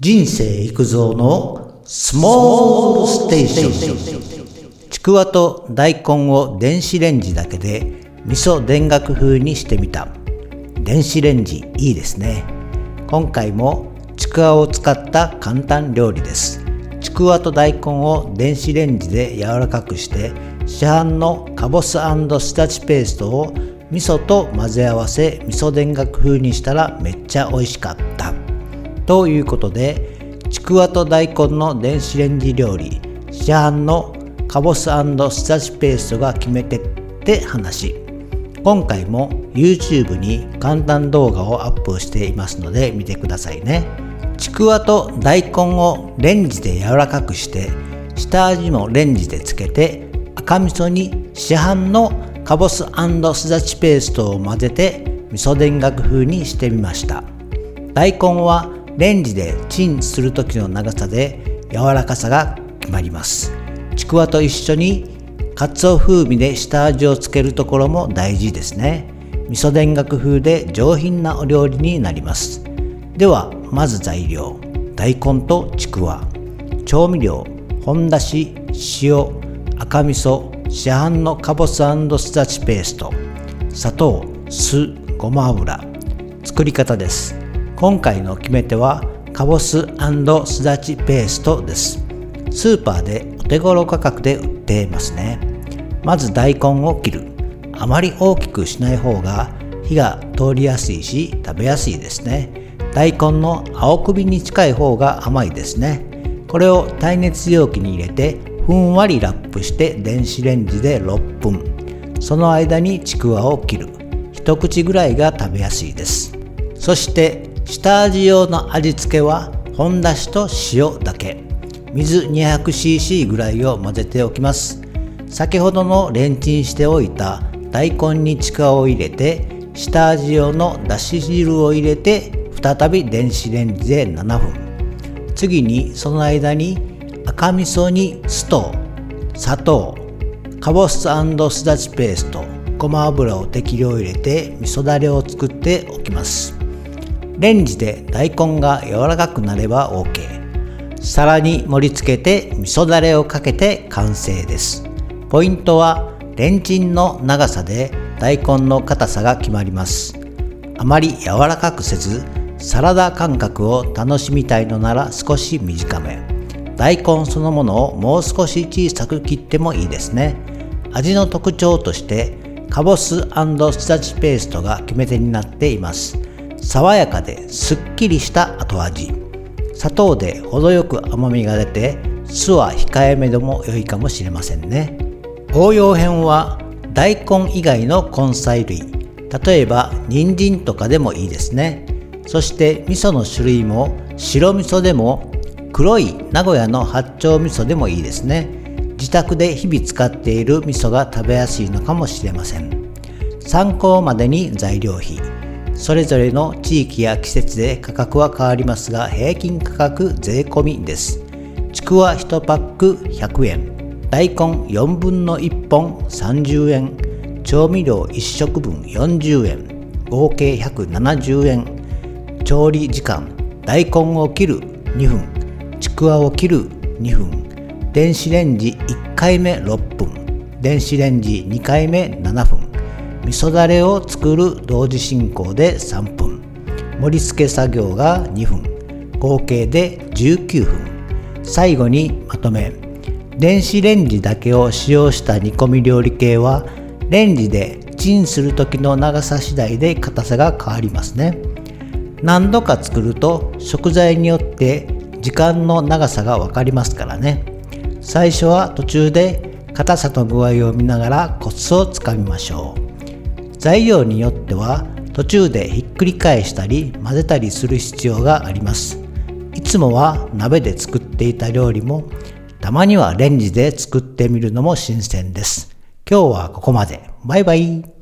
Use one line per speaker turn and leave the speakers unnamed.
人生育造のスモールステーションちくわと大根を電子レンジだけで味噌田楽風にしてみた。電子レンジいいですね。今回もちくわを使った簡単料理です。ちくわと大根を電子レンジで柔らかくして市販のかぼすスダチペーストを味噌と混ぜ合わせ味噌田楽風にしたらめっちゃ美味しかった。ということでちくわと大根の電子レンジ料理市販のかぼすスダチペーストが決め手って話。今回も YouTube に簡単動画をアップしていますので見てくださいね。ちくわと大根をレンジで柔らかくして下味もレンジでつけて赤味噌に市販のかぼすすだちペーストを混ぜて味噌田楽風にしてみました。大根はレンジでチンする時の長さで柔らかさが決まります。ちくわと一緒にかつお風味で下味をつけるところも大事ですね。味噌田楽風で上品なお料理になります。ではまず材料。大根とちくわ。調味料。本だし塩。赤味噌。市販のかぼすすだちペースト。砂糖酢ごま油。作り方です。今回の決め手はかぼすすだちペーストです。スーパーでお手頃価格で売っていますね。まず大根を切る。あまり大きくしない方が火が通りやすいし食べやすいですね。大根の青首に近い方が甘いですね。これを耐熱容器に入れてふんわりラップして電子レンジで6分。その間にちくわを切る。一口ぐらいが食べやすいです。そして下味用の味付けは本だしと塩だけ。水 200cc ぐらいを混ぜておきます。先ほどのレンチンしておいた大根にちくわを入れて下味用のだし汁を入れて再び電子レンジで7分。次にその間に赤味噌に酢と砂糖かぼすすだちペーストごま油を適量入れて味噌だれを作っておきます。レンジで大根が柔らかくなれば OK 皿に盛り付けて味噌だれをかけて完成です。ポイントはレンチンの長さで大根の硬さが決まります。あまり柔らかくせずサラダ感覚を楽しみたいのなら少し短め。大根そのものをもう少し小さく切ってもいいですね。味の特徴としてかぼすスダチペーストが決め手になっています。爽やかですっきりした後味。砂糖で程よく甘みが出て酢は控えめでも良いかもしれませんね。応用編は大根以外の根菜類。例えば人参とかでもいいですね。そして味噌の種類も白味噌でも黒い名古屋の八丁味噌でもいいですね。自宅で日々使っている味噌が食べやすいのかもしれません。参考までに材料費。それぞれの地域や季節で価格は変わりますが平均価格税込みです。ちくわ1パック100円。大根4分の1本30円。調味料1食分40円。合計170円。調理時間。大根を切る2分。ちくわを切る2分。電子レンジ1回目6分。電子レンジ2回目7分。味噌だれを作る同時進行で3分。盛り付け作業が2分。合計で19分。最後にまとめ。電子レンジだけを使用した煮込み料理系はレンジでチンする時の長さ次第で硬さが変わりますね。何度か作ると食材によって時間の長さが分かりますからね。最初は途中で硬さの具合を見ながらコツをつかみましょう。材料によっては途中でひっくり返したり混ぜたりする必要があります。いつもは鍋で作っていた料理もたまにはレンジで作ってみるのも新鮮です。今日はここまで。バイバイ。